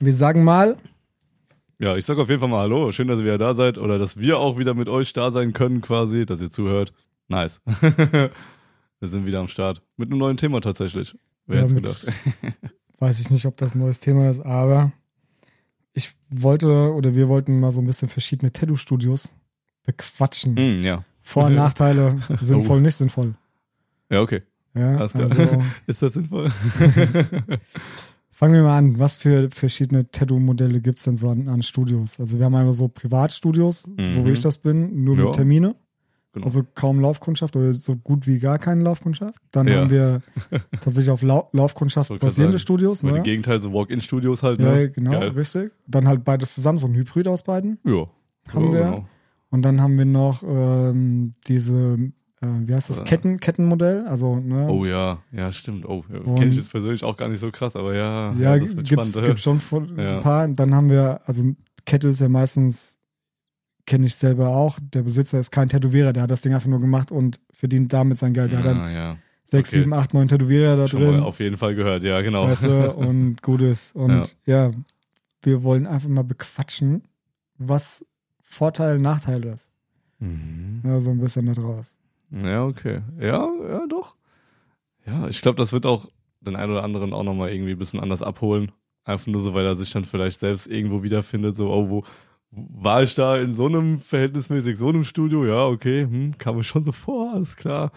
Wir sagen mal, Ja, ich sag auf jeden Fall mal Hallo. Schön, dass ihr wieder da seid oder dass wir auch wieder mit euch da sein können, quasi, dass ihr zuhört. Nice. wir sind wieder am Start. Mit einem neuen Thema tatsächlich. Wer Ja, hätte gedacht? weiß ich nicht, ob das ein neues Thema ist, aber ich wollte oder wir wollten mal so ein bisschen verschiedene Tattoo-Studios bequatschen. Hm, ja. Vor- und Nachteile, sinnvoll, nicht sinnvoll. Ja, okay. Ja, also Ist das sinnvoll? Fangen wir mal an. Was für verschiedene Tattoo-Modelle gibt es denn so an, an Studios? Also wir haben einmal so Privatstudios, so wie Mhm. ich das bin, nur Ja. mit Termine. Genau. Also kaum Laufkundschaft oder so gut wie gar keine Laufkundschaft. Dann Ja. haben wir tatsächlich auf Lau Laufkundschaft basierende Studios. Ne? die Gegenteil, so Walk-In-Studios halt, Ja, ne? genau, Geil. richtig. Dann halt beides zusammen, so ein Hybrid aus beiden. Ja. Haben ja, wir. Genau. Und dann haben wir noch ähm, diese, äh, wie heißt das, Äh. Ketten, Kettenmodell. Also, ne? Oh ja, ja, stimmt. Oh, ja, Und- kenne ich jetzt persönlich auch gar nicht so krass, aber ja, ja, wird gibt's, schon Ja. ein paar. Dann haben wir, also Kette ist ja meistens, kenne ich selber auch. Der Besitzer ist kein Tätowierer, der hat das Ding einfach nur gemacht und verdient damit sein Geld. Der hat dann Ah, ja. sechs, okay. sieben, acht, neun Tätowierer da Schon drin. auf jeden Fall gehört, ja, genau. weißt du, und gut ist. Und ja. wir wollen einfach mal bequatschen, was Vorteil, Nachteil ist. Mhm. Ja, so ein bisschen da draus. Ja, okay. Ja, ja, doch. Ja, ich glaube, das wird auch den einen oder anderen auch nochmal irgendwie ein bisschen anders abholen. Einfach nur so, weil er sich dann vielleicht selbst irgendwo wiederfindet, so, oh, wo war ich da in so einem verhältnismäßig so einem Studio? Ja, okay, hm, kam mir schon so vor, alles klar.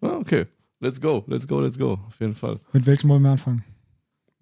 Ja, okay, let's go, let's go, let's go, auf jeden Fall. Mit welchem wollen wir anfangen?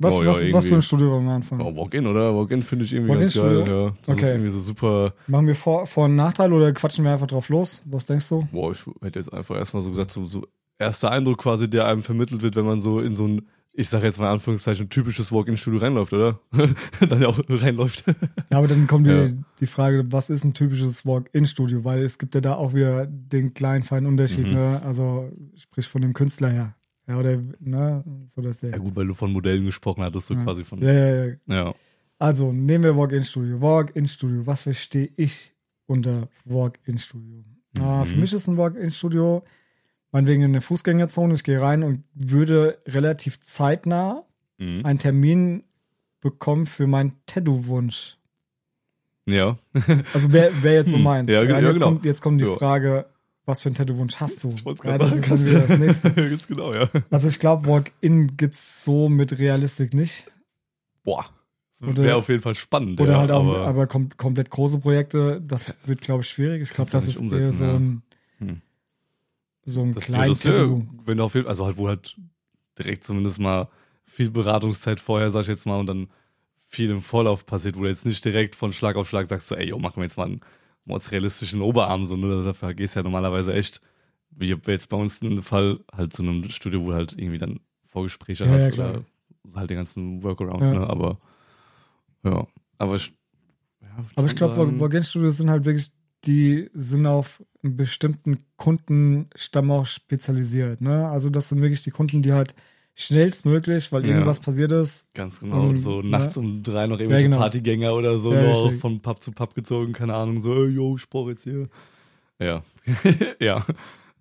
Was, Oh ja, was, für ein Studio wollen wir anfangen? Oh, Walk-In, oder? Walk-In finde ich irgendwie ganz geil, ja. Das Okay. ist irgendwie so super. Machen wir Vor-, Vor und Nachteil oder quatschen wir einfach drauf los? Was denkst du? Boah, ich hätte jetzt einfach erstmal so gesagt, so, so erster Eindruck quasi, der einem vermittelt wird, wenn man so in so ein, ich sage jetzt mal in Anführungszeichen, typisches Walk-In-Studio reinläuft, oder? Dann ja auch reinläuft. Ja, aber dann kommt die, Ja. die Frage, was ist ein typisches Walk-In-Studio? Weil es gibt ja da auch wieder den kleinen, feinen Unterschied, Mhm. ne? Also sprich von dem Künstler her. Ja, oder, ne? So dass der. Ja gut, weil du von Modellen gesprochen hattest, so Ja. quasi von. Ja, ja, ja. ja. Also, nehmen wir Walk-In-Studio. Walk-In-Studio. Was verstehe ich unter Walk-In-Studio? Ah, Mhm. für mich ist ein Walk-In-Studio, meinetwegen in der Fußgängerzone, ich gehe rein und würde relativ zeitnah Mhm. einen Termin bekommen für meinen Tattoo-Wunsch. Ja. Also wer, wer jetzt so Hm. meint. Ja, Ja, jetzt, genau. kommt, jetzt kommt die. Frage, was für einen Tattoo-Wunsch hast du? Ich Ja, das ist dann wieder das nächste. Ganz genau, ja. Also ich glaube, Walk-In gibt's so mit Realistik nicht. Boah. Wäre auf jeden Fall spannend. Oder ja, halt auch, aber, aber, kom komplett große Projekte, das wird, glaube ich, schwierig. Ich glaube, das ist eher so ja. ein, Hm. so ein das klein würdest du, Tattoo. wenn auf jeden also halt, wo halt direkt zumindest mal viel Beratungszeit vorher, sag ich jetzt mal, und dann viel im Vorlauf passiert, wo du jetzt nicht direkt von Schlag auf Schlag sagst, so, ey, yo, machen wir jetzt mal einen mordsrealistischen Oberarm, so, ne? Dafür gehst du ja normalerweise echt, wie jetzt bei uns dem Fall, halt zu einem Studio, wo du halt irgendwie dann Vorgespräche Ja, ja, hast klar. oder halt den ganzen Workaround, Ja. ne? Aber ja, aber ich, ja, Aber ich glaube, sagen- Walk-In-Studios sind halt wirklich, die sind auf einen bestimmten Kundenstamm auch spezialisiert. Ne? Also das sind wirklich die Kunden, die halt schnellstmöglich, weil Ja. irgendwas passiert ist, Ganz genau. Um, so ne? nachts um drei noch irgendwelche genau. Partygänger oder so Ja, noch von Pub zu Pub gezogen, keine Ahnung, so, ey, yo, ich brauch jetzt hier. Ja. ja.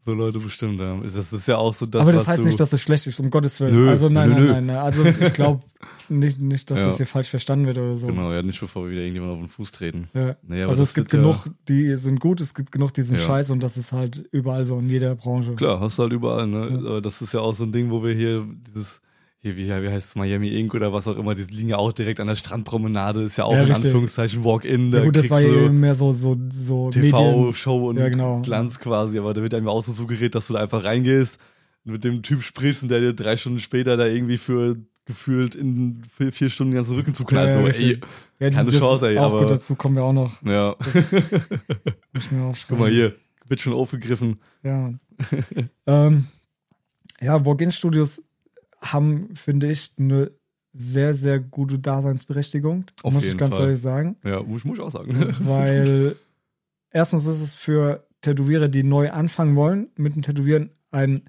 So Leute bestimmt. Ja. Das ist ja auch so das, aber das heißt nicht, dass es schlecht ist, um Gottes Willen. Nö, also nein, nö, nein, nö. nein, nein. Also ich glaube nicht, nicht, dass Ja. das hier falsch verstanden wird oder so. Genau, ja, nicht bevor wir wieder irgendjemand auf den Fuß treten. Ja. Aber also es gibt wird ja- genug, die sind gut, es gibt genug, die sind Ja. scheiße und das ist halt überall so in jeder Branche. Klar, hast du halt überall, ne? Ja. Aber das ist ja auch so ein Ding, wo wir hier dieses, hier, wie, wie heißt es, Miami Ink oder was auch immer, die liegen ja auch direkt an der Strandpromenade, ist ja auch Ja, in richtig. Anführungszeichen Walk-In. Ja da gut, das war ja mehr so, so, so. TV-Show und Ja, genau. Glanz quasi, aber da wird einem auch so suggeriert, dass du da einfach reingehst, mit dem Typ sprichst und der dir drei Stunden später da irgendwie für gefühlt in vier, vier Stunden den ganzen Rücken zuknallt. Ja, ja, so, ey. Ja, keine das Chance, ey, Auch aber- gut, dazu kommen wir auch noch. ja. Muss ich mir aufschreiben. Guck mal hier, wird schon aufgegriffen. Ja. ähm, ja, Walk-In-Studios haben, finde ich, eine sehr, sehr gute Daseinsberechtigung. Auf muss ich ganz Fall. ehrlich sagen. Ja, muss, muss ich auch sagen. Weil erstens ist es für Tätowierer, die neu anfangen wollen, mit dem Tätowieren ein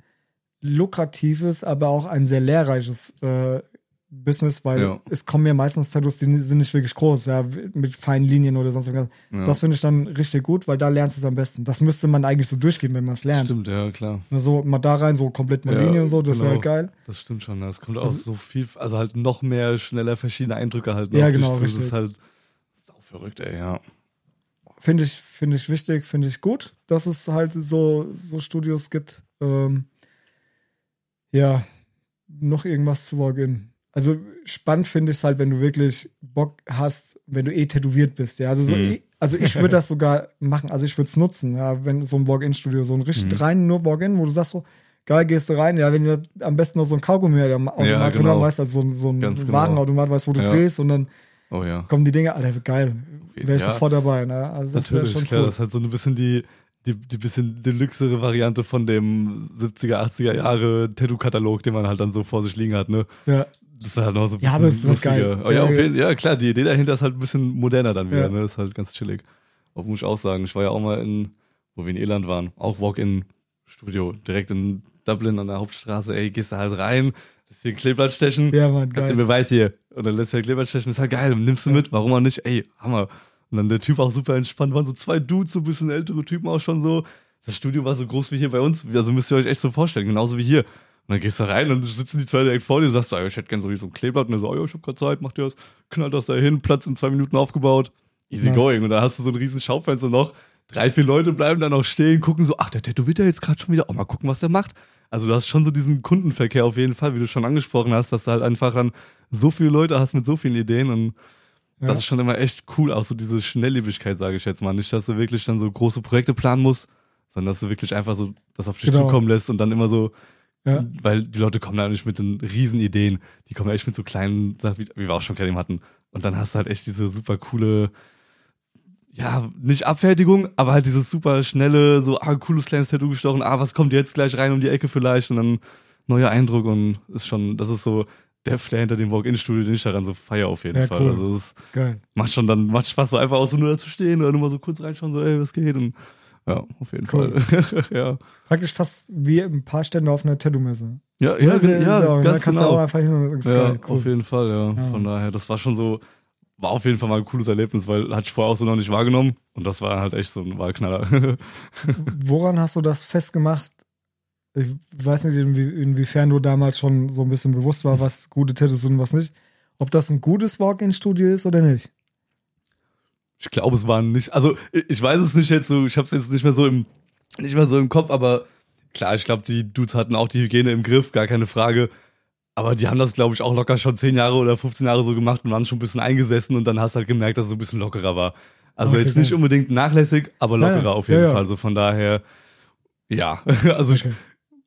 lukratives, aber auch ein sehr lehrreiches äh, Business, weil Ja. es kommen ja meistens Tattoos, die sind nicht wirklich groß, ja, mit feinen Linien oder sonst irgendwas. Ja. Das finde ich dann richtig gut, weil da lernst du es am besten. Das müsste man eigentlich so durchgehen, wenn man es lernt. Stimmt, ja, klar. So mal da rein, so komplett mal Ja, Linie und so, das wäre genau. halt geil. Das stimmt schon. ja. Es kommt auch Also- so viel, also halt noch mehr, schneller verschiedene Eindrücke halt. Ja, genau, zu. Das richtig. ist halt sau verrückt, ey, ja. Finde ich, finde ich wichtig, finde ich gut, dass es halt so, so Studios gibt. Ähm, ja, noch irgendwas zu Walk-In. Also spannend finde ich es halt, wenn du wirklich Bock hast, wenn du eh tätowiert bist. Ja, also so, Mhm. eh- also ich würde das sogar machen. Also ich würde es nutzen, ja, wenn so ein Walk-In-Studio, so ein richtig Mhm. rein nur Walk-In, wo du sagst so, geil, gehst du rein, ja, wenn ihr am besten noch so ein Kaugummi am Automat Ja, drin genau. haben, weißt du, also so, ein- so ein Ganz genau. Warenautomat, weißt du, wo du Ja. drehst und dann Oh ja. kommen die Dinge, Alter, geil. Wäre ich sofort dabei, ne? Also das wäre schon klar. cool. Das ist halt so ein bisschen die, die, die bisschen deluxere Variante von dem 70er, 80er Jahre Tattoo-Katalog, den man halt dann so vor sich liegen hat, ne? Ja, Das ist halt noch so ein bisschen Ja, aber es ist lustiger. geil. Oh, ja, Ja, auf jeden, ja, klar, die Idee dahinter ist halt ein bisschen moderner dann wieder, Ja. ne? Das ist halt ganz chillig. Auch muss ich auch sagen, ich war ja auch mal in, wo wir in Irland waren, auch Walk-in-Studio, direkt in Dublin an der Hauptstraße, ey, gehst da halt rein, lässt dir ein Kleeblatt stechen, ja, Mann, Hab den geil. Beweis hier. Und dann lässt er Kleber stechen. ist halt geil. Nimmst du mit. Warum auch nicht? Ey, Hammer. Und dann der Typ auch super entspannt. Waren so zwei Dudes, so ein bisschen ältere Typen auch schon so. Das Studio war so groß wie hier bei uns. Also müsst ihr euch echt so vorstellen. Genauso wie hier. Und dann gehst du rein und sitzen die zwei direkt vor dir und sagst, so, ey, ich hätte gern so, so ein Kleeblatt. Und er so, oh, ich hab grad Zeit, mach dir das. Knallt das da hin. Platz in zwei Minuten aufgebaut. Easy Nice. going. Und da hast du so ein riesen Schaufenster noch. Drei, vier Leute bleiben da noch stehen, gucken so, ach, der tätowiert ja jetzt gerade schon wieder. Oh, mal gucken, was der macht. Also du hast schon so diesen Kundenverkehr auf jeden Fall, wie du schon angesprochen hast, dass du halt einfach dann so viele Leute hast mit so vielen Ideen und Ja. das ist schon immer echt cool, auch so diese Schnelllebigkeit, sage ich jetzt mal. Nicht, dass du wirklich dann so große Projekte planen musst, sondern dass du wirklich einfach so das auf dich Genau. zukommen lässt und dann immer so, Ja. weil die Leute kommen da nicht mit den riesen Ideen, die kommen echt mit so kleinen Sachen, wie, wie wir auch schon gerade eben hatten. Und dann hast du halt echt diese super coole, ja, nicht Abfertigung, aber halt dieses super schnelle, so, ah, cooles kleines Tattoo gestochen, ah, was kommt jetzt gleich rein um die Ecke vielleicht und dann neuer Eindruck und ist schon, das ist so der Flair hinter dem Walk-In-Studio, den ich daran so feier auf jeden Ja, Fall. cool. Also es Geil. macht schon dann, macht Spaß, so einfach auch so nur da zu stehen oder nur mal so kurz reinschauen, so, ey, was geht und ja, auf jeden Cool. Fall. ja. Praktisch fast wie ein paar Stände auf einer Tattoo-Messe. Ja, ja, ja, ist auch- ganz da kannst du auch genau. einfach hin und ist Ja, geil, cool. auf jeden Fall, ja. Ja. Von daher, das war schon so, war auf jeden Fall mal ein cooles Erlebnis, weil hatte ich vorher auch so noch nicht wahrgenommen und das war halt echt so ein Wahlknaller. Woran hast du das festgemacht? Ich weiß nicht, inwie, inwiefern du damals schon so ein bisschen bewusst war, was gute Tattoos sind und was nicht. Ob das ein gutes Walk-in-Studio ist oder nicht. Ich glaube, es waren nicht, also ich ich weiß es nicht jetzt so, ich habe es jetzt nicht mehr so im, nicht mehr so im Kopf, aber klar, ich glaube, die Dudes hatten auch die Hygiene im Griff, gar keine Frage. Aber die haben das, glaube ich, auch locker schon 10 Jahre oder 15 Jahre so gemacht und waren schon ein bisschen eingesessen und dann hast du halt gemerkt, dass es so ein bisschen lockerer war. Also Okay, jetzt nicht unbedingt nachlässig, aber lockerer ja. auf jeden Ja, ja. Fall. So von daher, ja. Also ich Okay.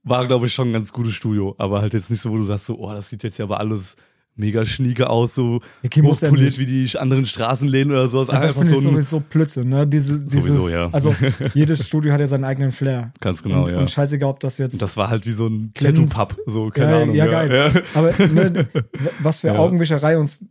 War, glaube ich, schon ein ganz gutes Studio, aber halt jetzt nicht so, wo du sagst so, oh, das sieht jetzt ja aber alles mega schnieke aus, so Okay, muss ja hochpoliert wie die anderen Straßenläden oder sowas. Also das finde ich so ein, sowieso Blödsinn, ne? Diese, dieses, Sowieso, ja. Also jedes Studio hat ja seinen eigenen Flair. ganz genau, und, ja. und scheißegal, ob das jetzt. das war halt wie so ein Tattoo-Pub, so, keine ja, Ahnung. ja, geil. Aber ne, was für Ja. Augenwischerei uns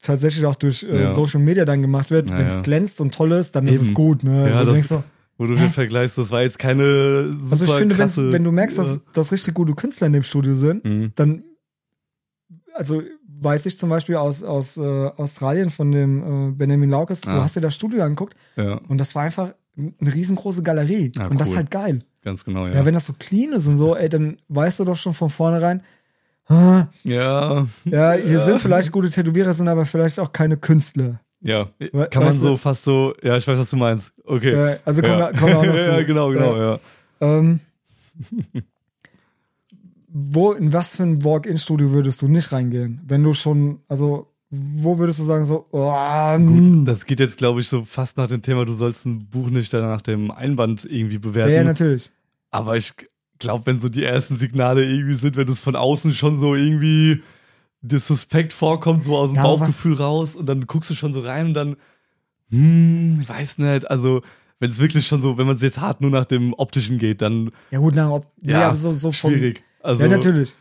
tatsächlich auch durch äh, Ja. Social Media dann gemacht wird, Ja, wenn es ja. glänzt und toll ist, dann ist es Eben. gut. Ne? Ja, du das- denkst so, Wo du den vergleichst, das war jetzt keine super also ich finde, krasse... wenn, du merkst, ja. dass, dass richtig gute Künstler in dem Studio sind, Mhm. dann, also weiß ich zum Beispiel aus, aus äh, Australien von dem äh, Benjamin Laukes, du Ah. hast dir das Studio angeguckt Ja, und das war einfach eine riesengroße Galerie. Ah, und das ist cool. halt geil. ganz genau, Ja. ja. wenn das so clean ist und so, ey, dann weißt du doch schon von vornherein, ah, Ja, ja, hier sind vielleicht gute Tätowierer, sind aber vielleicht auch keine Künstler. Ja. Kann man so du- fast so... Ja, ich weiß, was du meinst. Okay. Äh, also kommen, ja. wir, wir auch noch zu. ja, genau, genau, ja. Ähm, wo, in was für ein Walk-in-Studio würdest du nicht reingehen? Wenn du schon, also, wo würdest du sagen, so, oh, mm. Gut, das geht jetzt, glaube ich, so fast nach dem Thema, du sollst ein Buch nicht nach dem Einband irgendwie bewerten. ja, ja, natürlich. Aber ich glaube, wenn so die ersten Signale irgendwie sind, wenn es von außen schon so irgendwie dir suspekt vorkommt, so aus dem Ja, Bauchgefühl raus und dann guckst du schon so rein und dann, hm, weiß nicht, also wenn es wirklich schon so, wenn man es jetzt hart nur nach dem Optischen geht, dann Ja, gut, na, ob, ja, ja, aber so, so vom, schwierig. Also, ja, natürlich.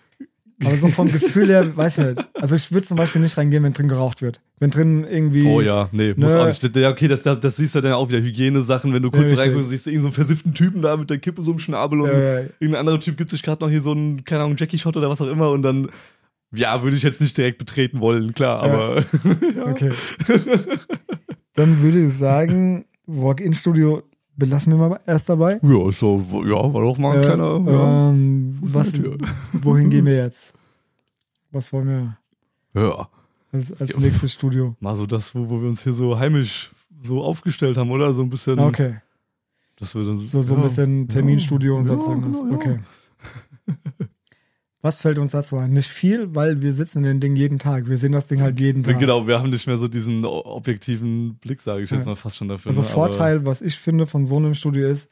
Aber so vom Gefühl her, weiß ich nicht. Also, ich würde zum Beispiel nicht reingehen, wenn drin geraucht wird. Wenn drin irgendwie. Oh ja, nee, muss Ne. auch nicht. Ja, okay, das, das siehst du dann auch wieder Hygienesachen, wenn du kurz Ja, reinguckst, siehst du irgendeinen so versifften Typen da mit der Kippe so im Schnabel und Ja, ja. irgendein anderer Typ gibt sich gerade noch hier so einen, keine Ahnung, Jackie-Shot oder was auch immer und dann Ja, würde ich jetzt nicht direkt betreten wollen, klar, aber. ja. Okay. Dann würde ich sagen, Walk-in-Studio belassen wir mal erst dabei. Ja, so, ja, war doch mal ein Äh, kleiner. ja. ähm, was, wohin gehen wir jetzt? Was wollen wir ja, als, als Ja. nächstes Studio? mal so das, wo, wo wir uns hier so heimisch so aufgestellt haben, oder? So ein bisschen. Okay, Dass wir dann, so, so ein ja. bisschen Terminstudio und Ja, sonst irgendwas. genau, ja. Okay. Was fällt uns dazu ein? Nicht viel, weil wir sitzen in dem Ding jeden Tag. Wir sehen das Ding halt jeden Tag. Genau, wir haben nicht mehr so diesen objektiven Blick, sage ich jetzt Ja. mal fast schon dafür. Also ne? Vorteil, was ich finde von so einem Studio ist,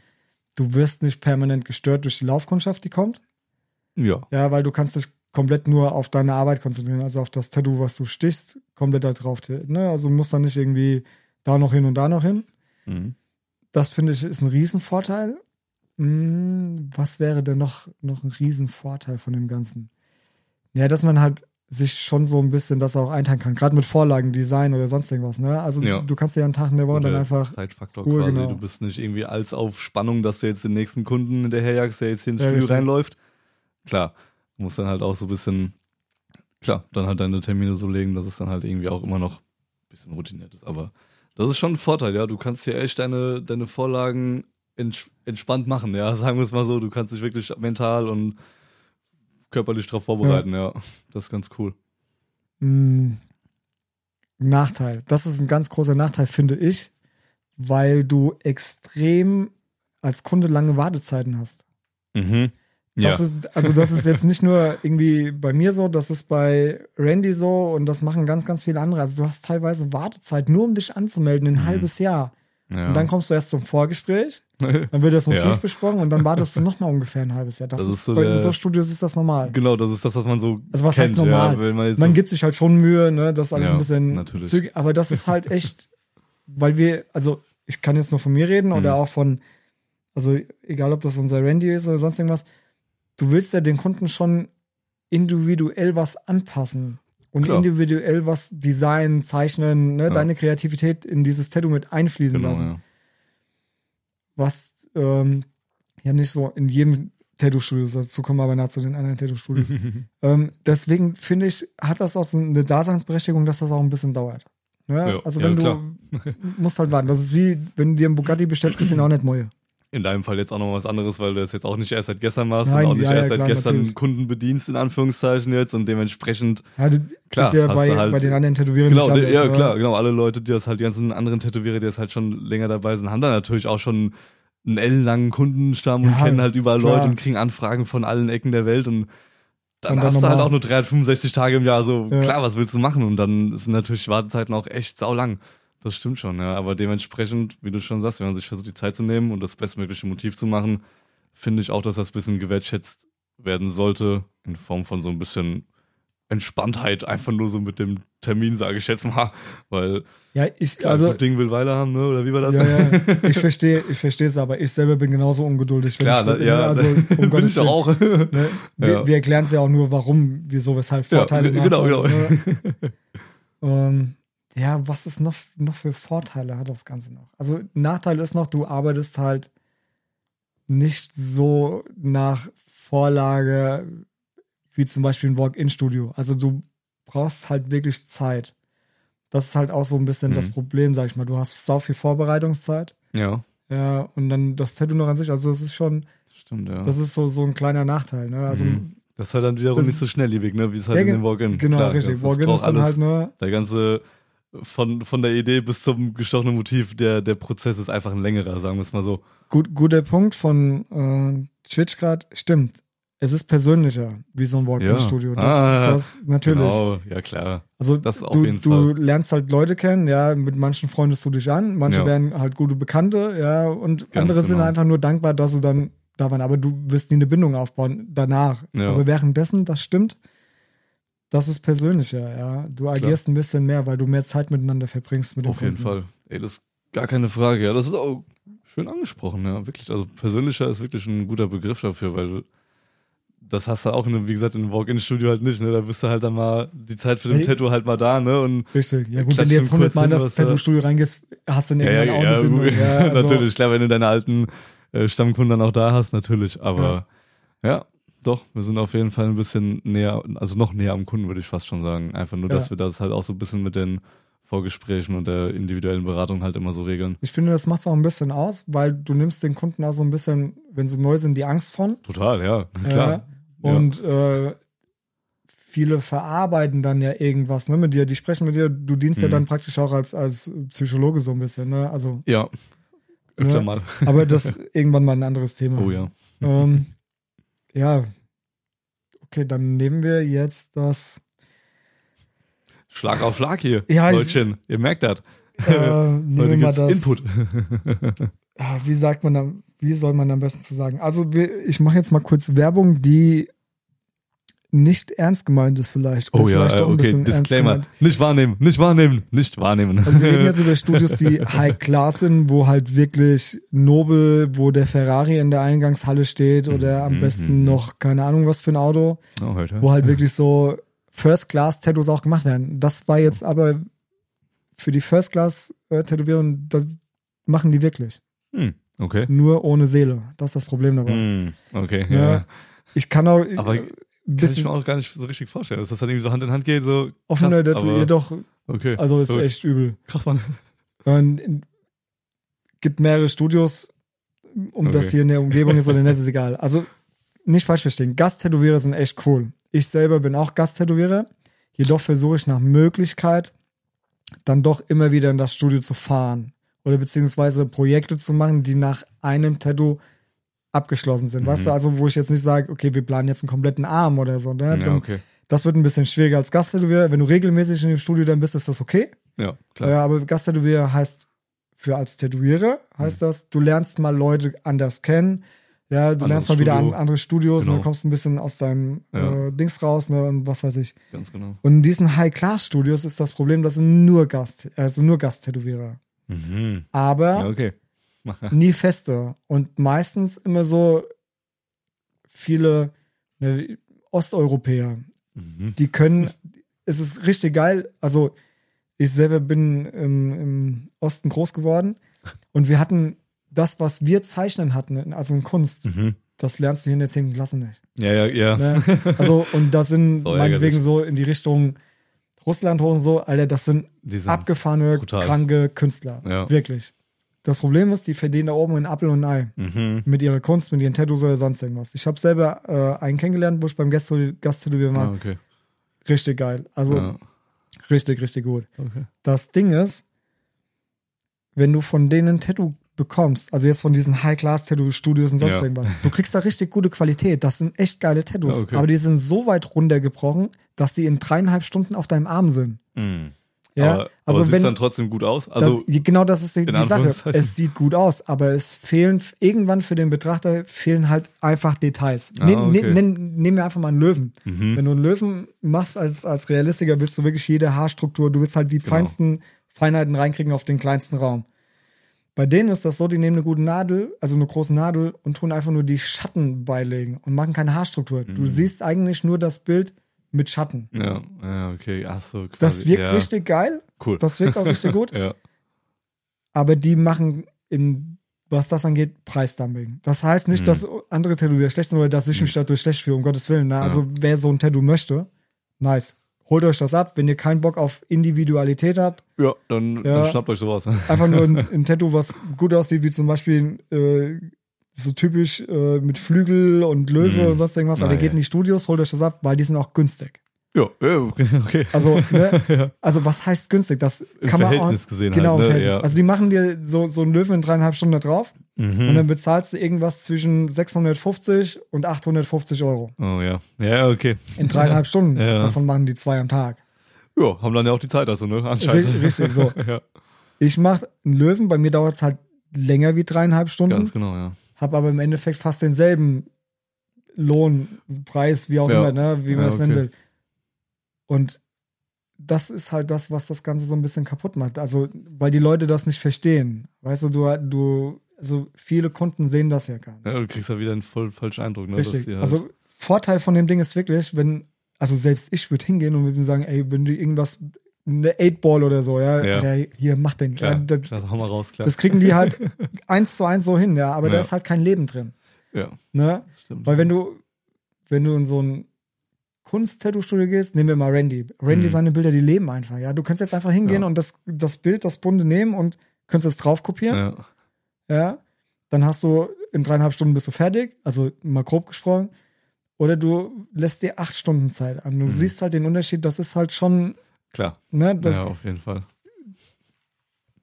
du wirst nicht permanent gestört durch die Laufkundschaft, die kommt. Ja, Ja, weil du kannst dich komplett nur auf deine Arbeit konzentrieren, also auf das Tattoo, was du stichst, komplett da drauf. Ne? Also musst dann nicht irgendwie da noch hin und da noch hin. mhm. Das finde ich ist ein Riesenvorteil. Hm, was wäre denn noch, noch ein Riesenvorteil von dem Ganzen? Ja, dass man halt sich schon so ein bisschen das auch einteilen kann, gerade mit Vorlagen, Design oder sonst irgendwas. Ne? Also Ja. du kannst ja einen Tag in der Woche dann einfach Zeitfaktor Ruhe, quasi. genau. Du bist nicht irgendwie als auf Spannung, dass du jetzt den nächsten Kunden hinterherjagst, der jetzt hier ins Ja, Studio reinläuft. Klar, du musst dann halt auch so ein bisschen, klar, dann halt deine Termine so legen, dass es dann halt irgendwie auch immer noch ein bisschen routiniert ist. Aber das ist schon ein Vorteil, ja. Du kannst hier echt deine, deine Vorlagen ents entspannt machen, ja. Sagen wir es mal so. Du kannst dich wirklich mental und körperlich darauf vorbereiten, ja. Das ist ganz cool. Mm, Nachteil. Das ist ein ganz großer Nachteil, finde ich, weil du extrem als Kunde lange Wartezeiten hast. Mhm. Das ist, also das ist jetzt nicht nur irgendwie bei mir so, das ist bei Randy so und das machen ganz, ganz viele andere. Also du hast teilweise Wartezeit, nur um dich anzumelden, ein Mhm. halbes Jahr. Ja. Und dann kommst du erst zum Vorgespräch, dann wird das Motiv Ja. besprochen und dann wartest du nochmal ungefähr ein halbes Jahr. Das, Das ist, ist so bei der- so Studios ist das normal. Genau, das ist das, was man so Also was kennt, heißt normal? Ja, man Man so, gibt sich halt schon Mühe, ne, das alles ein bisschen natürlich. zügig, aber das ist halt echt, weil wir, also ich kann jetzt nur von mir reden oder Mhm. auch von, also egal ob das unser Randy ist oder sonst irgendwas, du willst ja den Kunden schon individuell was anpassen und Klar. individuell was designen, zeichnen, ne, Ja. deine Kreativität in dieses Tattoo mit einfließen genau, lassen. ja. Was ähm, ja nicht so in jedem Tattoo-Studio ist, dazu kommen wir aber nach zu den anderen Tattoo-Studios. Ähm, deswegen finde ich, hat das auch so eine Daseinsberechtigung, dass das auch ein bisschen dauert. Ja, Ja, also wenn du musst halt warten. Das ist wie, wenn du dir einen Bugatti bestellst, kriegst du ihn auch nicht neu. In deinem Fall jetzt auch noch was anderes, weil du das jetzt auch nicht erst seit gestern machst Nein, und auch nicht ja, ja, erst seit klar, gestern natürlich. Kunden bedienst, in Anführungszeichen jetzt und dementsprechend, Ja, du, Klar, ja bei, du halt- bei den anderen Tätowierern genau, nicht anders, ja klar, genau, alle Leute, die das halt, die ganzen anderen Tätowierer, die das halt schon länger dabei sind, haben da natürlich auch schon einen ellenlangen Kundenstamm und Ja, kennen halt überall klar. Leute und kriegen Anfragen von allen Ecken der Welt und dann, dann hast du halt auch nur 365 Tage im Jahr, so Ja. klar, was willst du machen? Und dann sind natürlich Wartezeiten auch echt saulang. Das stimmt schon, ja. Aber dementsprechend, wie du schon sagst, wenn man sich versucht, die Zeit zu nehmen und das bestmögliche Motiv zu machen, finde ich auch, dass das ein bisschen gewertschätzt werden sollte, in Form von so ein bisschen Entspanntheit, einfach nur so mit dem Termin, sage ich jetzt mal. Weil Ja, ich, klar, also, gut Ding will Weile haben, ne? Oder wie war das? ja, ja, ich verstehe, ich verstehe es, aber ich selber bin genauso ungeduldig. wenn Klar, ich, ne, ja, also, um bin ich auch. Ne? Wir, Ja. wir erklären es ja auch nur, warum, wieso, weshalb Vorteile, ja, genau, genau. Ne? ähm, ja, was ist noch, noch für Vorteile hat das Ganze noch? Also Nachteil ist noch, du arbeitest halt nicht so nach Vorlage wie zum Beispiel ein Walk-in-Studio. Also du brauchst halt wirklich Zeit. Das ist halt auch so ein bisschen Mhm. das Problem, sag ich mal. Du hast sau viel Vorbereitungszeit. Ja, Ja, und dann das Tattoo noch an sich. Also das ist schon, stimmt, ja. das ist so, so ein kleiner Nachteil. Ne? Also Mhm. Das ist halt dann wiederum Das- nicht so schnelllebig, ne? Wie es halt Ja, in dem Walk-In. genau, Klar, richtig. Walk-in ist dann alles- halt nur, Der ganze, von, von der Idee bis zum gestochenen Motiv, der, der Prozess ist einfach ein längerer, sagen wir es mal so. gut, guter Punkt von äh, Twitch gerade. Stimmt. Es ist persönlicher, wie so ein Walk-in-Studio. Das, Ah, das natürlich. Genau, ja klar. Also das auf du, jeden du lernst halt Leute kennen, ja, mit manchen freundest du dich an, manche Ja. werden halt gute Bekannte, ja, und Ganz andere sind genau. einfach nur dankbar, dass sie dann da waren, aber du wirst nie eine Bindung aufbauen danach. Ja. Aber währenddessen, das stimmt, das ist persönlicher, ja. Du agierst ein bisschen mehr, weil du mehr Zeit miteinander verbringst mit dem Auf jeden Kunden. Fall. Ey, das ist gar keine Frage. Ja, das ist auch schön angesprochen, ja. Wirklich. Also persönlicher ist wirklich ein guter Begriff dafür, weil das hast du auch, in, einem- wie gesagt, in einem Walk-In-Studio halt nicht, ne? Da bist du halt dann mal die Zeit für den Hey. Tattoo halt mal da, ne? Und Richtig. Ja gut, wenn du jetzt ihm kurz 100 Mal in das Tattoo-Studio reingehst, hast du ja, ja, irgendwann ja, auch eine Bindung. Ja, also, natürlich. Klar, wenn du deine alten äh, Stammkunden dann auch da hast, natürlich. Aber ja. Doch, wir sind auf jeden Fall ein bisschen näher, also noch näher am Kunden, würde ich fast schon sagen. Einfach nur, dass Ja. wir das halt auch so ein bisschen mit den Vorgesprächen und der individuellen Beratung halt immer so regeln. Ich finde, das macht es auch ein bisschen aus, weil du nimmst den Kunden auch so ein bisschen, wenn sie neu sind, die Angst von. Total, ja, klar. Ja. Und äh, viele verarbeiten dann ja irgendwas ne, mit dir, die sprechen mit dir, du dienst ja Mhm. dann praktisch auch als, als Psychologe so ein bisschen, ne? Also, Ja, öfter Ja. mal. aber das irgendwann mal ein anderes Thema. Oh ja. Ähm, ja. Okay, dann nehmen wir jetzt das. Schlag auf Schlag hier, Ja, ich- Leutchen. Ihr merkt das. Äh, nehmen wir das. Input. Ja, wie sagt man dann, wie soll man am besten zu sagen? Also, wir, ich mache jetzt mal kurz Werbung, die nicht ernst gemeint ist, vielleicht. Oh ja, vielleicht äh, okay, Disclaimer. Nicht wahrnehmen, nicht wahrnehmen, nicht wahrnehmen. Also wir reden jetzt über Studios, die High Class sind, wo halt wirklich Nobel, wo der Ferrari in der Eingangshalle steht oder am Mhm, besten mhm. noch keine Ahnung was für ein Auto, oh, heute. wo halt wirklich so First Class Tattoos auch gemacht werden. Das war jetzt aber für die First Class äh, Tätowierung, das machen die wirklich. Hm, okay. Nur ohne Seele. Das ist das Problem dabei. Hm, okay, Ja. ja. Ich kann auch Aber äh, Kann ich mir auch gar nicht so richtig vorstellen, dass das dann irgendwie so Hand in Hand geht, so offener krass, dazu, ja doch, Okay. also ist Gut. echt übel. krass, Mann. In- gibt mehrere Studios, um das Okay. hier in der Umgebung ist oder nicht, ist egal. Also nicht falsch verstehen. Gasttätowierer sind echt cool. Ich selber bin auch Gasttätowierer. Jedoch versuche ich nach Möglichkeit dann doch immer wieder in das Studio zu fahren. Oder beziehungsweise Projekte zu machen, die nach einem Tattoo abgeschlossen sind. Weißt Mhm. du, also wo ich jetzt nicht sage, okay, wir planen jetzt einen kompletten Arm oder so. Ne? Ja, okay. Das wird ein bisschen schwieriger als Gasttätowierer. Wenn du regelmäßig in dem Studio dann bist, ist das okay. Ja, klar. Ja, aber Gasttätowierer heißt für als Tätowierer heißt Mhm. das, du lernst mal Leute anders kennen. Ja, du Anderes lernst mal wieder an Studio. andere Studios Genau. und du kommst ein bisschen aus deinem Ja. äh, Dings raus, ne, und was weiß ich. Ganz genau. Und in diesen High-Class-Studios ist das Problem, das sind nur Gast, also nur Gasttätowierer. Mhm. Aber Ja, okay. nie feste. Und meistens immer so viele ne, Osteuropäer, Mhm. die können, es ist richtig geil. Also, ich selber bin im, im Osten groß geworden und wir hatten das, was wir zeichnen hatten, also in Kunst, Mhm. das lernst du hier in der 10. Klasse nicht. Ja, ja, ja. Ne? Also, und das sind So meinetwegen so in die Richtung Russland hoch und so, Alter, das sind sind abgefahrene, brutal. kranke Künstler. Ja. Wirklich. Das Problem ist, die verdienen da oben ein Apfel und Ei. Mhm. Mit ihrer Kunst, mit ihren Tattoos oder sonst irgendwas. Ich habe selber äh, einen kennengelernt, wo ich beim Gast Gasttätowieren war. Ah, okay. Richtig geil. Also ja. richtig, richtig gut. okay. Das Ding ist, wenn du von denen ein Tattoo bekommst, also jetzt von diesen High-Class-Tattoo-Studios und sonst Ja. irgendwas, du kriegst da richtig gute Qualität. Das sind echt geile Tattoos. Okay. Aber die sind so weit runtergebrochen, dass die in dreieinhalb Stunden auf deinem Arm sind. Mhm. Ja, aber, also aber sieht wenn dann trotzdem gut aus? Also, das, genau das ist die, die Sache. Es sieht gut aus, aber es fehlen irgendwann für den Betrachter fehlen halt einfach Details. Ah, Nehm- okay. nehm- nehm- Nehmen wir einfach mal einen Löwen. mhm. Wenn du einen Löwen machst als, als Realistiker, willst du wirklich jede Haarstruktur, du willst halt die Genau. feinsten Feinheiten reinkriegen auf den kleinsten Raum. Bei denen ist das so, die nehmen eine gute Nadel, also eine große Nadel und tun einfach nur die Schatten beilegen und machen keine Haarstruktur. Du Mhm. siehst eigentlich nur das Bild mit Schatten. ja, ja, okay. Ach so, quasi. Das wirkt ja. richtig geil, cool. das wirkt auch richtig gut, ja. aber die machen in was das angeht, Preisdumping. Das heißt nicht, Mhm. dass andere Tätowierer schlecht sind oder dass ich mich dadurch schlecht fühle, um Gottes Willen. Ne? Also wer so ein Tattoo möchte, nice. Holt euch das ab, wenn ihr keinen Bock auf Individualität habt. Ja, dann, Ja. dann schnappt euch sowas. Einfach nur ein, ein Tattoo, was gut aussieht, wie zum Beispiel äh, so typisch äh, mit Flügel und Löwe Mhm. und sonst irgendwas. Aber ihr geht in die Studios, holt euch das ab, weil die sind auch günstig. ja, okay. Also, ne? Also was heißt günstig? Das Im kann man Verhältnis auch, gesehen genau, halt, ne? Ja. Also die machen dir so, so einen Löwen in dreieinhalb Stunden da drauf Mhm. und dann bezahlst du irgendwas zwischen 650 und 850 Euro. Oh ja. Ja, okay. In dreieinhalb Stunden. Ja. Davon machen die zwei am Tag. Ja, haben dann ja auch die Zeit, also, ne? Anscheinend. Ri- richtig, so. ja, Ich mache einen Löwen, bei mir dauert es halt länger wie dreieinhalb Stunden, ganz genau, ja. Habe aber im Endeffekt fast denselben Lohn, Preis, wie auch Ja. immer, ne, wie man Ja, es nennen okay. will. Und das ist halt das, was das Ganze so ein bisschen kaputt macht. Also, weil die Leute das nicht verstehen. Weißt du, du, du, also viele Kunden sehen das ja gar nicht. Ja, du kriegst ja wieder einen voll falschen Eindruck, ne? Richtig. halt- Also Vorteil von dem Ding ist wirklich, wenn, also selbst ich würde hingehen und würde sagen, ey, wenn du irgendwas, eine 8-Ball oder so, ja, Ja. Alter, hier, mach den. klar, ja, das, klar, hau mal raus, klar. das kriegen die halt eins zu eins so hin, ja, aber da Ja. ist halt kein Leben drin. ja, Ne? stimmt. Weil wenn du, wenn du in so ein Kunst-Tattoo-Studio gehst, nehmen wir mal Randy. Randy, Mhm. seine Bilder, die leben einfach, ja. Du kannst jetzt einfach hingehen und das, das Bild, das Bunde nehmen und kannst es drauf kopieren, Ja. ja. Dann hast du, in dreieinhalb Stunden bist du fertig, also mal grob gesprochen. Oder du lässt dir acht Stunden Zeit an. Du Mhm. siehst halt den Unterschied, das ist halt schon, Klar. ne, das, ja, auf jeden Fall.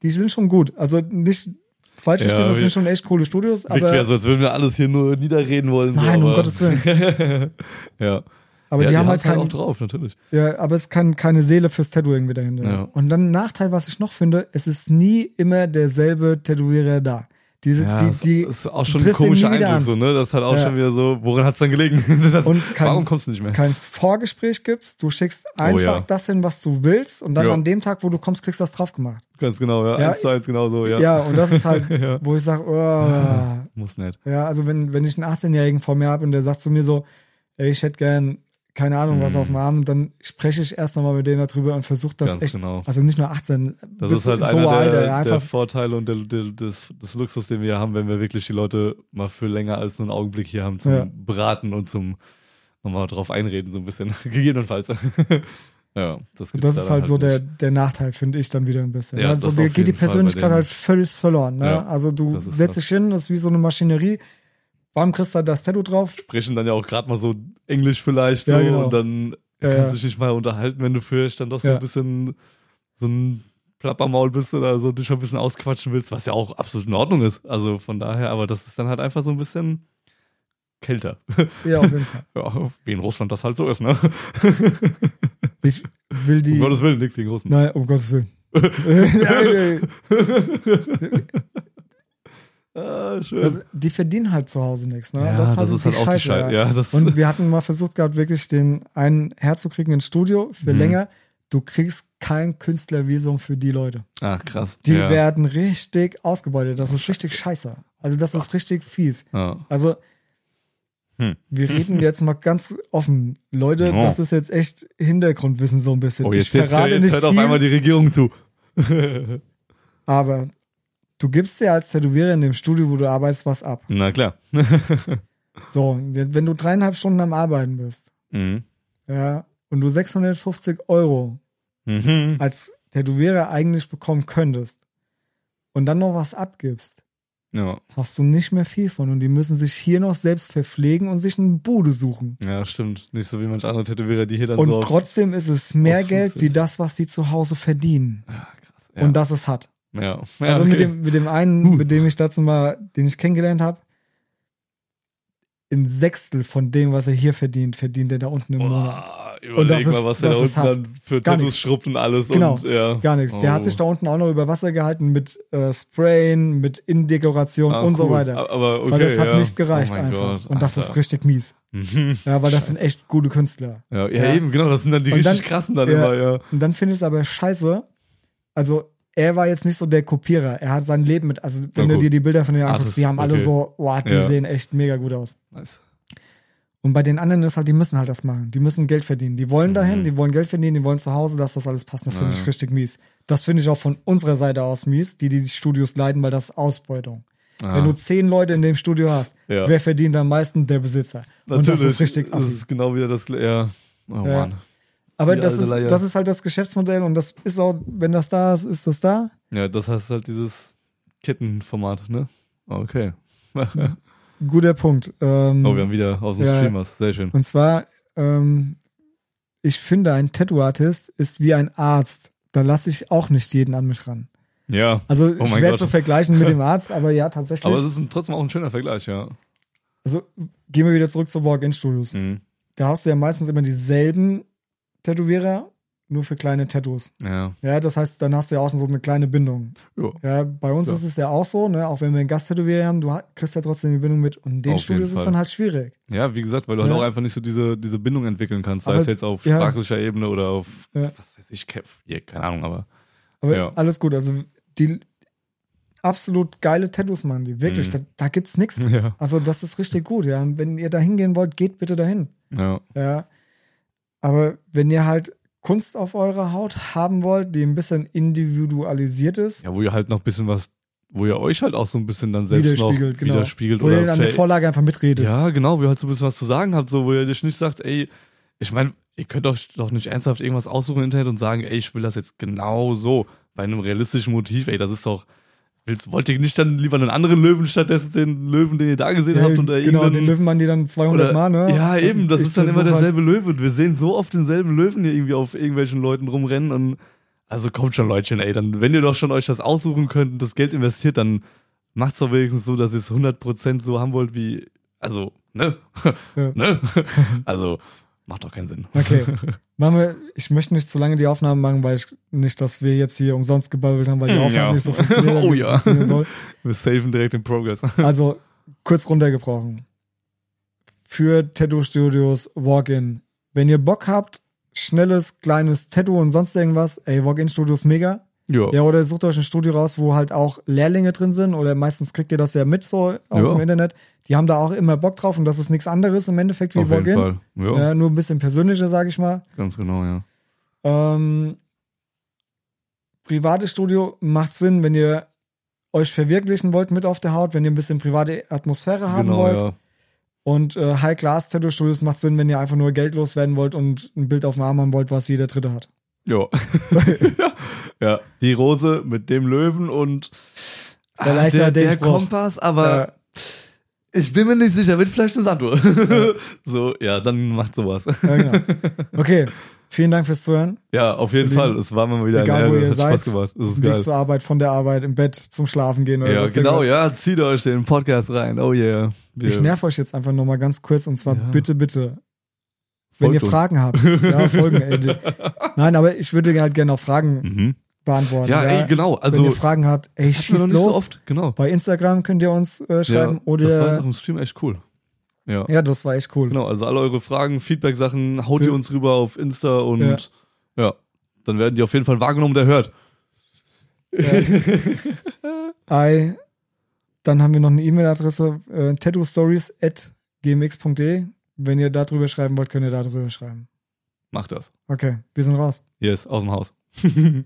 die sind schon gut. Also nicht falsch Ja, verstehen, das wir- sind schon echt coole Studios, aber, ja so, als würden wir alles hier nur niederreden wollen. so, Nein, um aber- Gottes Willen. ja. aber ja, die haben halt haben's kein, auch drauf, natürlich. Ja, aber es kann keine Seele fürs Tattoo irgendwie dahinter. Ja. Und dann ein Nachteil, was ich noch finde, es ist nie immer derselbe Tätowierer da. Dieses, Ja, die, das die, ist auch schon ein komischer Eindruck, so, ne? Das hat auch Ja. schon wieder so, woran hat's dann gelegen? Das, Und kein- warum kommst du nicht mehr? kein Vorgespräch gibst, du schickst einfach Oh ja. das hin, was du willst und dann an dem Tag, wo du kommst, kriegst du das drauf gemacht. Ganz genau, ja. Eins zu eins genau so, ja. Ja, und das ist halt, wo ich sage, oh, Muss nicht. ja, also wenn, wenn ich einen 18-Jährigen vor mir habe und der sagt zu mir so, ey, ich hätte gern, keine Ahnung, was Mhm. auf dem Arm, dann spreche ich erst nochmal mit denen darüber und versuche das Ganz echt, genau. also nicht nur 18, Das ist halt ins einer hohe der, der einfach Vorteile und der, der, des, des Luxus, den wir haben, wenn wir wirklich die Leute mal für länger als nur einen Augenblick hier haben zum Ja. Beraten und zum nochmal drauf einreden, so ein bisschen, gegebenenfalls. ja, das, Das da ist dann halt so der, nicht. der Nachteil, finde ich dann wieder ein bisschen. Ja, also dir auf geht die Persönlichkeit halt völlig verloren. Ne? Ja, also du setzt dich hin, das ist wie so eine Maschinerie. Warum kriegst du da das Tattoo drauf? Sprechen dann ja auch gerade mal so Englisch vielleicht Ja, so genau. und dann Ja, kannst du dich nicht mal unterhalten, wenn du vielleicht dann doch so ein bisschen so ein Plappermaul bist oder so dich schon ein bisschen ausquatschen willst, was ja auch absolut in Ordnung ist. Also von daher, aber das ist dann halt einfach so ein bisschen kälter. Ja, auf jeden Fall. Ja, wie in Russland das halt so ist, ne? Ich will die. Um Gottes Willen, nichts gegen Russen. Nein, um Gottes Willen. Nein, nein, Ah, schön. das, die verdienen halt zu Hause nichts. Ne? ja, das, das, ist halt auch die Scheiße. Ja, das Und wir hatten mal versucht gehabt, wirklich den einen herzukriegen ins Studio für Mhm. länger. Du kriegst kein Künstlervisum für die Leute. ah, krass. Die ja. werden richtig ausgebeutet. Das ist richtig Scheiße. scheiße. Also das ist richtig fies. Ja. Also Hm. wir reden jetzt mal ganz offen. Leute, Ja. das ist jetzt echt Hintergrundwissen so ein bisschen. Oh, jetzt, ich jetzt, verrate jetzt nicht hört auf viel, einmal die Regierung zu. aber du gibst dir als Tätowierer in dem Studio, wo du arbeitest, was ab. Na klar. So, und wenn du dreieinhalb Stunden am Arbeiten bist, mhm. ja, und du 650 Euro Mhm. als Tätowierer eigentlich bekommen könntest und dann noch was abgibst, Ja. hast du nicht mehr viel von. Und die müssen sich hier noch selbst verpflegen und sich eine Bude suchen. ja, stimmt. Nicht so wie manch andere Tätowierer, die hier dann Und so auf- trotzdem ist es mehr Geld wie das, was die zu Hause verdienen. Ja, krass. Ja. Und das es hat. Ja. ja also okay. mit, dem, mit dem einen, Huh. mit dem ich dazu mal, den ich kennengelernt habe, ein Sechstel von dem, was er hier verdient, verdient er da unten im Monat. Boah, Und überleg das mal, ist- was der da das ist unten dann für Gar Tattoos schrubbt und alles. Genau. Und, ja. Gar nichts. Der hat Oh. sich da unten auch noch über Wasser gehalten mit äh, Sprayen, mit Innendekoration Ah, und so cool. weiter. Aber okay, weil das hat ja. nicht gereicht oh einfach. Gott, und das ist richtig mies. Mhm. Ja, weil das sind echt gute Künstler. Ja, ja, eben, genau, das sind dann die Und richtig dann- krassen dann immer, ja. Und dann finde ich es aber scheiße. Also, er war jetzt nicht so der Kopierer. Er hat sein Leben mit, also wenn Na du dir die Bilder von denen anguckst, Artist, die haben alle okay. so, boah, die Ja. sehen echt mega gut aus. Nice. Und bei den anderen ist halt, die müssen halt das machen. Die müssen Geld verdienen. Die wollen dahin, Mhm. die wollen Geld verdienen, die wollen zu Hause, dass das alles passt. Das finde ich richtig mies. Das finde ich auch von unserer Seite aus mies, die die Studios leiten, weil das ist Ausbeutung. Ah, Wenn du zehn Leute in dem Studio hast, Ja. wer verdient am meisten? Der Besitzer. Und das ist richtig Das assi. ist genau wieder das, ja. Oh Ja. Mann. Aber das ist, Leier. das ist halt das Geschäftsmodell und das ist auch, wenn das da ist, ist das da. Ja, das heißt halt dieses Kettenformat, ne? Okay. Guter Punkt. Ähm, Oh, wir haben wieder aus dem Ja. Stream was. Sehr schön. Und zwar, ähm, ich finde, ein Tattoo-Artist ist wie ein Arzt. Da lasse ich auch nicht jeden an mich ran. Ja. Also Oh schwer zu vergleichen mit dem Arzt, aber ja, tatsächlich. Aber es ist ein, trotzdem auch ein schöner Vergleich, ja. also gehen wir wieder zurück zu Walk-In-Studios. Mhm. Da hast du ja meistens immer dieselben Tätowierer, nur für kleine Tattoos. Ja. Ja, das heißt, dann hast du ja auch so eine kleine Bindung. ja. Ja, bei uns Ja. ist es ja auch so, ne, auch wenn wir einen Gasttätowierer haben, du kriegst ja trotzdem die Bindung mit. Und in den Auf Studios ist es dann halt schwierig. Ja, wie gesagt, weil du halt Ja. auch einfach nicht so diese, diese Bindung entwickeln kannst, sei Aber- es jetzt auf ja. sprachlicher Ebene oder auf, was weiß ich, Kev, ja, keine Ahnung, aber Aber Ja. alles gut. Also die absolut geile Tattoos machen die. Wirklich, Mhm. da, da gibt's nichts. ja. Also das ist richtig gut, ja. Und wenn ihr da hingehen wollt, geht bitte dahin. Ja. Ja. Aber wenn ihr halt Kunst auf eurer Haut haben wollt, die ein bisschen individualisiert ist, Ja, wo ihr halt noch ein bisschen was wo ihr euch halt auch so ein bisschen dann selbst noch Widerspiegelt, genau. widerspiegelt Wo oder ihr an der fäll- Vorlage einfach mitredet. Ja, genau, wo ihr halt so ein bisschen was zu sagen habt, so, wo ihr dich nicht sagt, ey, ich meine, ihr könnt doch, doch nicht ernsthaft irgendwas aussuchen im Internet und sagen, ey, ich will das jetzt genau so. Bei einem realistischen Motiv, ey, das ist doch. Willst, wollt ihr nicht dann lieber einen anderen Löwen stattdessen den Löwen, den ihr da gesehen Ja, habt? Oder genau, den Löwenmann, die dann 200 oder, Mal, ne? Ja, eben, das Ich ist dann immer versuch halt- derselbe Löwe. Und wir sehen so oft denselben Löwen hier irgendwie auf irgendwelchen Leuten rumrennen. Und also kommt schon, Leutchen, ey. Dann, wenn ihr doch schon euch das aussuchen könnt und das Geld investiert, dann macht's doch wenigstens so, dass ihr es 100% so haben wollt wie. Also, ne? Ja. ne? also, macht doch keinen Sinn. Okay. Machen wir, ich möchte nicht zu lange die Aufnahmen machen, weil ich nicht, dass wir jetzt hier umsonst gebabbelt haben, weil die Hm, Aufnahme ja. nicht so funktioniert, Oh ja. funktionieren soll. Wir safen direkt in Progress. Also, kurz runtergebrochen. Für Tattoo-Studios Walk-In. Wenn ihr Bock habt, schnelles, kleines Tattoo und sonst irgendwas, ey, Walk-In-Studios mega. Ja. Ja, oder sucht euch ein Studio raus, wo halt auch Lehrlinge drin sind, oder meistens kriegt ihr das ja mit so aus Ja. dem Internet. Die haben da auch immer Bock drauf und das ist nichts anderes im Endeffekt wie Auf jeden. Fall. Ja, Ja, nur ein bisschen persönlicher, sag ich mal. ganz genau, ja. Ähm, privates Studio macht Sinn, wenn ihr euch verwirklichen wollt mit auf der Haut, wenn ihr ein bisschen private Atmosphäre haben Genau, wollt. ja. Und äh, High-Class-Tattoo-Studios macht Sinn, wenn ihr einfach nur Geld loswerden wollt und ein Bild auf dem Arm haben wollt, was jeder Dritte hat. Ja. ja. Die Rose mit dem Löwen und Der leichter der, der. Kompass, aber Äh, ich bin mir nicht sicher, wird vielleicht eine Sanduhr. so, ja, dann macht sowas. ja, genau. Okay, vielen Dank fürs Zuhören. Ja, auf jeden Fall. Es war mal wieder egal, eine wo ihr Hat seid, Spaß gemacht. Das ist Weg geil. zur Arbeit, von der Arbeit, im Bett, zum Schlafen gehen oder Ja, genau, irgendwas. ja. Zieht euch den Podcast rein. Oh yeah. Wir- Ich nerv euch jetzt einfach nochmal ganz kurz und zwar Ja. bitte, bitte, wenn ihr uns. Fragen habt. Ja, folgen, ey. die- Nein, aber ich würde halt gerne auch Fragen Mhm. beantworten. Ja, ey, genau. wenn Also, ihr Fragen habt, ey, noch schießt los. so oft. Genau. Bei Instagram könnt ihr uns äh, schreiben ja, oder. das war jetzt auch im Stream echt cool. Ja. ja, das war echt cool. Genau, also alle eure Fragen, Feedback-Sachen haut ihr Ja. uns rüber auf Insta und Ja. ja. dann werden die auf jeden Fall wahrgenommen und erhört. Ei, dann haben wir noch eine E-Mail-Adresse, äh, tattoostories.gmx.de. Wenn ihr da drüber schreiben wollt, könnt ihr da drüber schreiben. Macht das. Okay, wir sind raus. Yes, aus dem Haus.